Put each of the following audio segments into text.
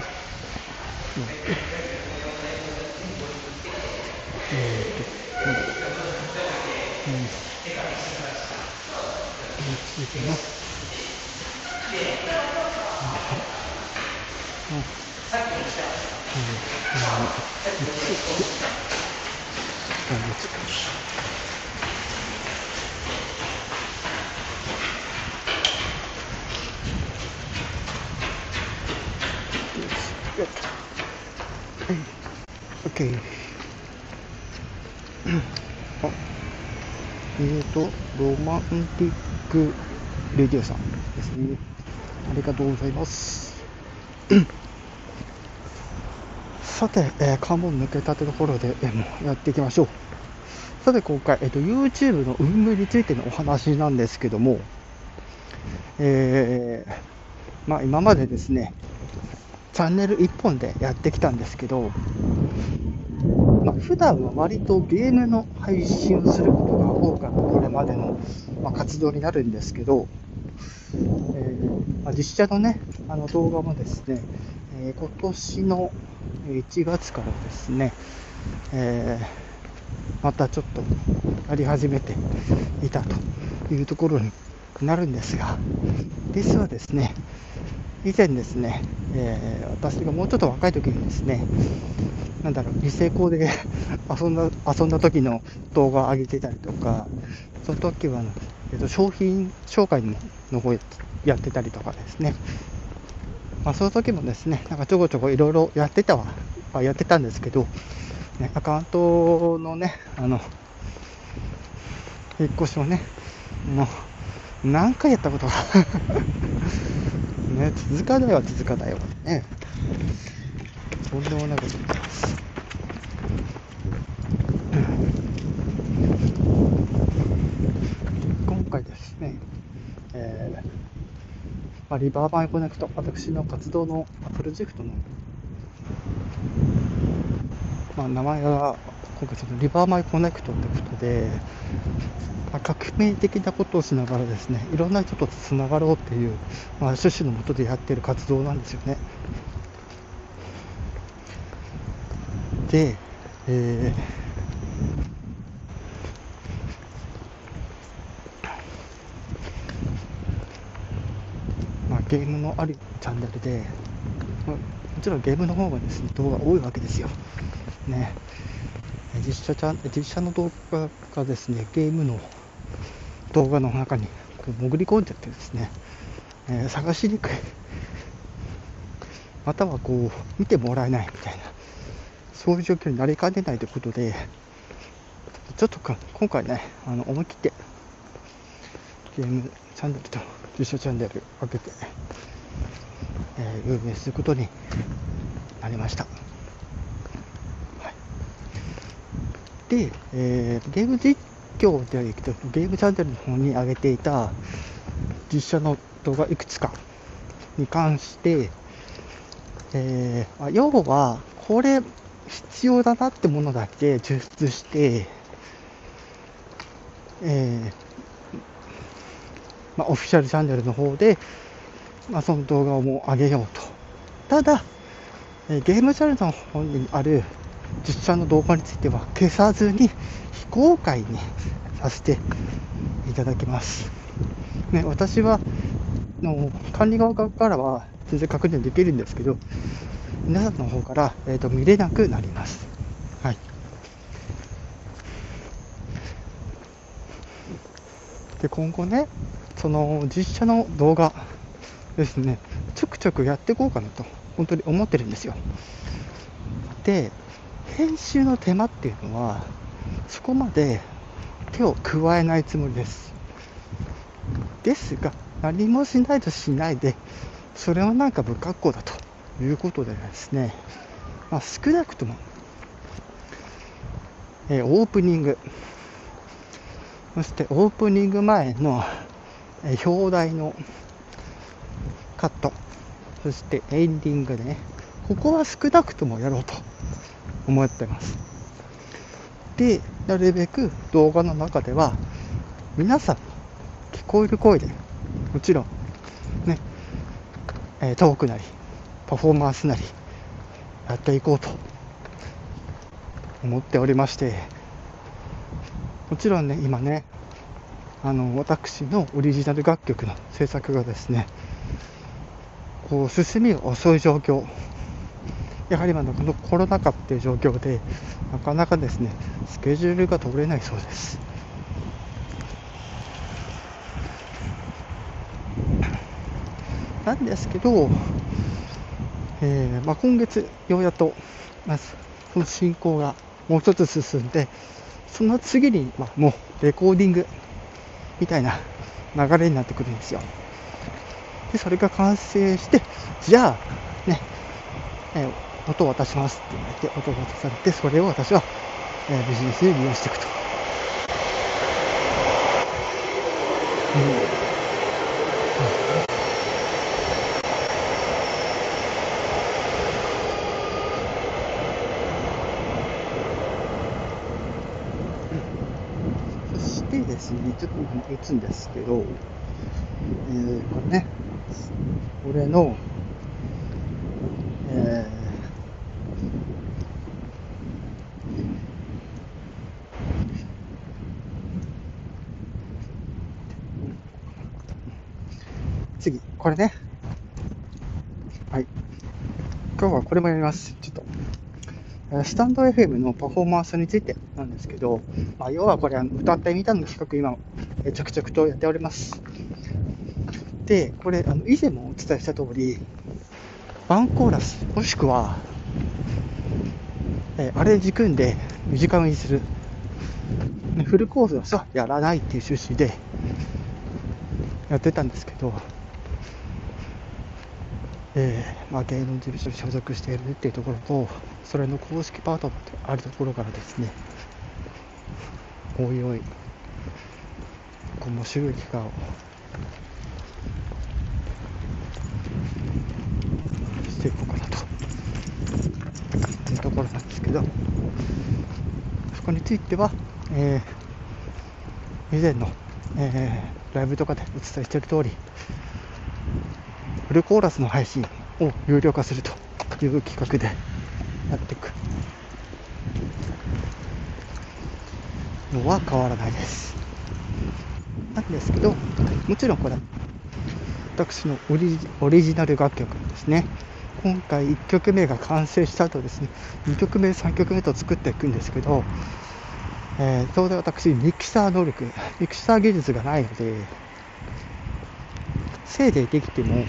し、うん、えー、っと、なん。だろう、うん、続けます。うん、うん、うん、うん、うん、OK あえーとロマンティックレディオさんですね。ありがとうございます。さて、えー、関門抜けたてところで、えー、もうやっていきましょう。さて今回、えーと、YouTube の運営についてのお話なんですけども、えー、まあ、今までですね、チャンネル1本でやってきたんですけど、まあ、普段は割とゲームの配信をすることが多かったこれまでの、活動になるんですけど、えー、まあ、実写のね、あの動画もですね、えー、今年の1月からですね、えー、またちょっとやり始めていたというところになるんですが、実はですね、以前ですね、えー、私がもうちょっと若い時にですね、なんだろう、リセコで 遊んだ、遊んだ時の動画を上げてたりとか、その時は、えっと、商品紹介の方やってたりとかですね、まあ、その時もですね、なんかちょこちょこいろいろやってたは、やってたんですけど、ね、アカウントのね、あの、引っ越しをね、もう、何回やったことがね、続かないは続かないわね。とんでもないことになります。今回ですね、えーまあ、リバーバイコネクト、私の活動のプロジェクトの、まあ、名前が今回そのリバーマイコネクトということで、まあ、革命的なことをしながらですね、いろんな人とつながろうっていう、まあ、趣旨のもとでやっている活動なんですよね。で、えー、ゲームのあるチャンネルで、もちろんゲームの方がですね、動画多いわけですよ。ね。実写ちゃん実写の動画がですね、ゲームの動画の中に潜り込んでってですね、えー、探しにくいまたはこう見てもらえないみたいなそういう状況になりかねないということでちょっとか今回ねあの思い切ってゲームチャンネルと実写チャンネル分けて、えー、運営することになりました。はい、で、えー、ゲーム実況ではいくと、ゲームチャンネルの方に上げていた実写の動画いくつかに関して、えー、要は、これ必要だなってものだけ抽出して、えー、まあ、オフィシャルチャンネルの方で、まあ、その動画をもう上げようと。ただ、え、ゲームチャンネルの方にある実写の動画については消さずに非公開にさせていただきます。ね、私はの管理側からは全然確認できるんですけど、皆さんの方から、えーと、見れなくなります。はい。で、今後ね、その実写の動画ですね、ちょくちょくやっていこうかなと、本当に思ってるんですよ。で、編集の手間っていうのは、そこまで手を加えないつもりです。ですが、何もしないとしないで、それはなんか不格好だということでですね、まあ、少なくとも、えー、オープニング、そしてオープニング前の、えー、表題のカット、そしてエンディングでね、ここは少なくともやろうと。思ってます。で、なるべく動画の中では、皆さん聞こえる声で、もちろん、ね、えトークなり、パフォーマンスなり、やっていこうと思っておりまして、もちろんね、今ね、あの、私のオリジナル楽曲の制作がですね、こう、進みが遅い状況、やはり今のこのコロナ禍っていう状況で、なかなかですね、スケジュールが取れないそうです。なんですけど、えーまあ、今月ようやっと、まず、その進行がもう一つ進んで、その次に、まあ、もうレコーディングみたいな流れになってくるんですよ。で、それが完成して、じゃあ、ね、えー、音を渡しますって言われて、音を渡されて、それを私は、えー、ビジネスで利用していくと。うんですね、ちょっと打つんですけど、えー、これね、俺の、これね。はい。今日はこれもやります。ちょっとスタンド FM のパフォーマンスについてなんですけど、まあ、要はこれ、歌ってみたの企画、今、着々とやっております。で、これ、あの以前もお伝えした通り、ワンコーラス、もしくは、えアレンジ組んで短めにする。フルコースは、やらないっていう趣旨でやってたんですけど、えー、まあ、芸能事務所に所属しているっていうところと、それの公式パートナーであるところからですね、おいおい、面白い機会をしていこうかなというところなんですけど、そこについては、えー、以前の、えー、ライブとかでお伝えしている通り、フルコーラスの配信を有料化するという企画でやっていくのは変わらないです。なんですけど、もちろんこれ、私のオリオリジナル楽曲ですね。今回1曲目が完成した後ですね、2曲目、3曲目と作っていくんですけど、えー、当然私、ミキサー能力、ミキサー技術がないので、せいでできても、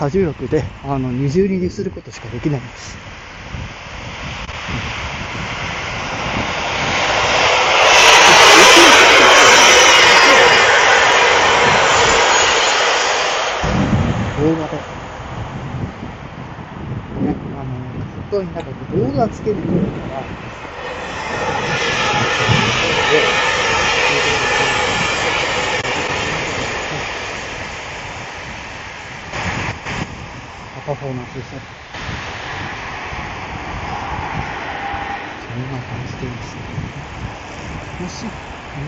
多重力であの二重にすることしかできないんです。動画で、ね、あの、本当になんか動画つけるというのは、パフォーマンスでした。そんな感じでですね。もし、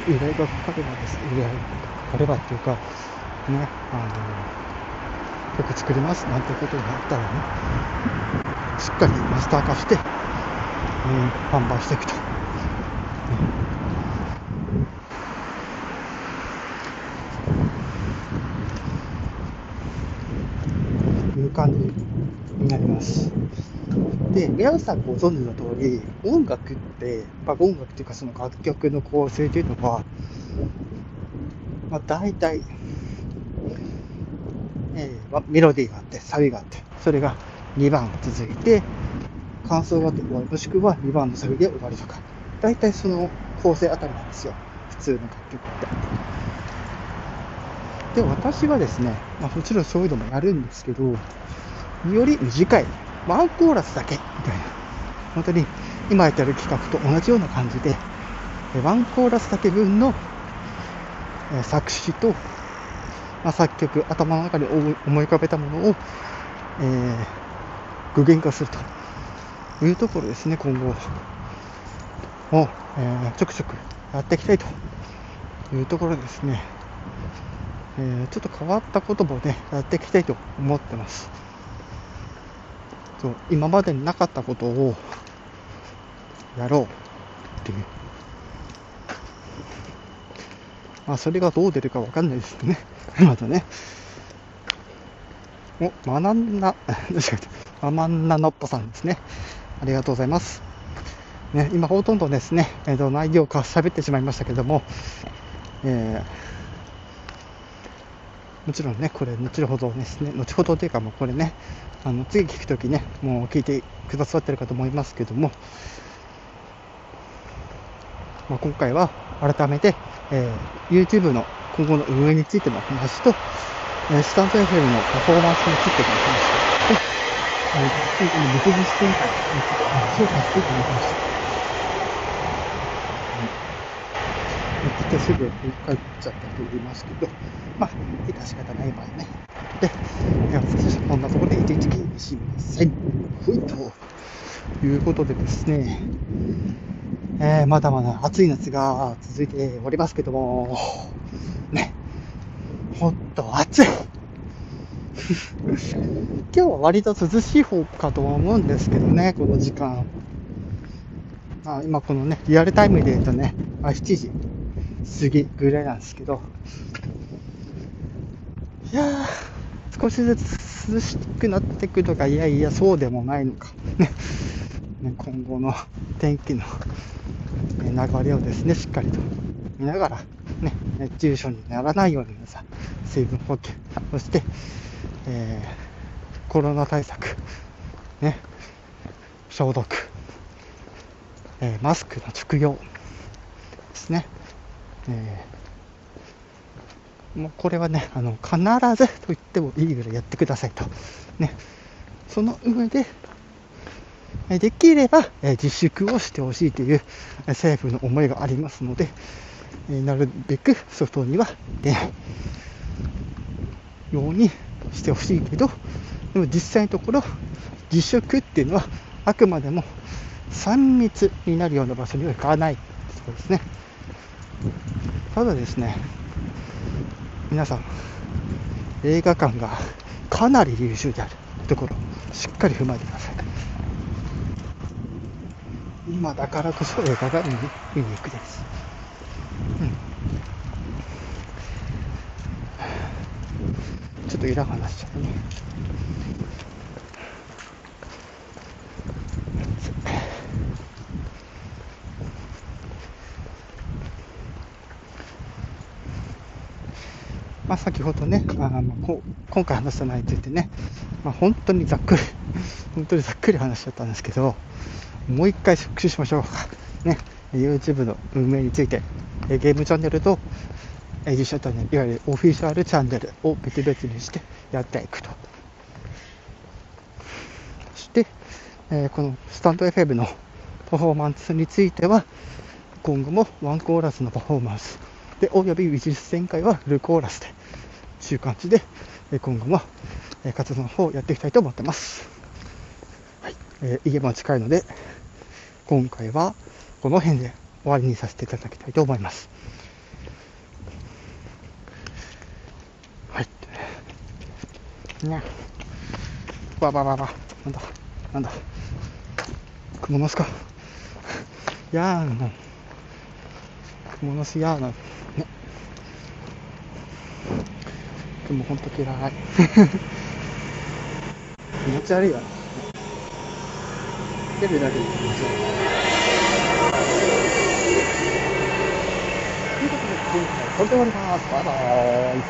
依頼がかかればですね、依頼がかかればっていうか、ね、あの、曲作りますなんてことになったらね、しっかりマスター化して、うん、販売していくと。感じになります。で、皆さんご存知の通り、音楽って、まあ、音楽っていうかその楽曲の構成というのは、まあ、大体、えーまあ、メロディーがあって、サビがあって、それが2番続いて、感想があって終わり、もしくは2番のサビで終わりとか、大体その構成あたりなんですよ。普通の楽曲って。で、私はですね、まあ、もちろんそういうのもやるんですけど、より短い、ワンコーラスだけ、みたいな。本当に、今やってる企画と同じような感じで、ワンコーラスだけ分の作詞と、まあ、作曲、頭の中に思い浮かべたものを、えー、具現化するというところですね、今後を、えー、ちょくちょくやっていきたいというところですね。えー、ちょっと変わったこともね、やっていきたいと思ってます。そう今までになかったことをやろうっていう。まあ、それがどう出るかわかんないですね。まだね。お、学んだ、確かに、学んだのっぽさんですね。ありがとうございます。ね、今ほとんどですね、えー、と内容か喋ってしまいましたけども、えー、もちろんね、これ、後ほどですね、後ほどというか、もうこれね、あの次聞くときね、もう聞いてくださってるかと思いますけども、まあ、今回は改めて、えー、YouTube の今後の運営についての話と、えー、スタンド FM のパフォーマンスについての話と、えー、今後のビジネス展開について評価していただきました。ってすぐ帰っちゃったと言いますけど、まあ、致し方ない場合ね。で、いや、こんなところで一日気にしません。ふいということでですね、えー、まだまだ暑い夏が続いておりますけども、ね、ほんと暑い。今日は割と涼しい方かと思うんですけどね、この時間。あ今このね、リアルタイムで言うとね、あ7時過ぎぐらいなんですけど、いやー、少しずつ涼しくなっていくとか、いやいや、そうでもないのか。ね、今後の天気の流れをですね、しっかりと見ながら、ね、熱中症にならないように皆さん、水分補給、そして、えー、コロナ対策、ね、消毒、えー、マスクの着用ですね。えー、もうこれはね、あの必ずと言ってもいいぐらいやってくださいと。ね、その上で、できれば自粛をしてほしいという政府の思いがありますので、なるべく外には出ないようにしてほしいけど、でも実際のところ、自粛っていうのはあくまでも3密になるような場所には行かないそうですね。ただですね、皆さん、映画館がかなり優秀であるところ、しっかり踏まえてください。今だからこそ映画が見に見に行くです。うん。ちょっとイラ話しちゃうね。まあ、先ほどね、あまあ、こ今回話した内容についてね、まあ、本当にざっくり、本当にざっくり話しちゃったんですけど、もう一回復習しましょうか。ね、YouTube の運営について、ゲームチャンネルと、実写チャンネル、いわゆるオフィシャルチャンネルを別々にしてやっていくと。そして、えこのスタンド FM のパフォーマンスについては、今後もワンコーラスのパフォーマンス、で、および美術展開はフルコーラスで、いう感じで、今後も活動の方をやっていきたいと思ってます。はい。えー、家も近いので、今回はこの辺で終わりにさせていただきたいと思います。はい。にゃ。わばばば。なんだ？なんだ？蜘蛛の巣か。やーの。蜘蛛の巣やーの。もうほんと嫌い。気持ち悪いわ。テレビだけで気持ち悪い。ということで、今回はこれで終わります。バイバーイ。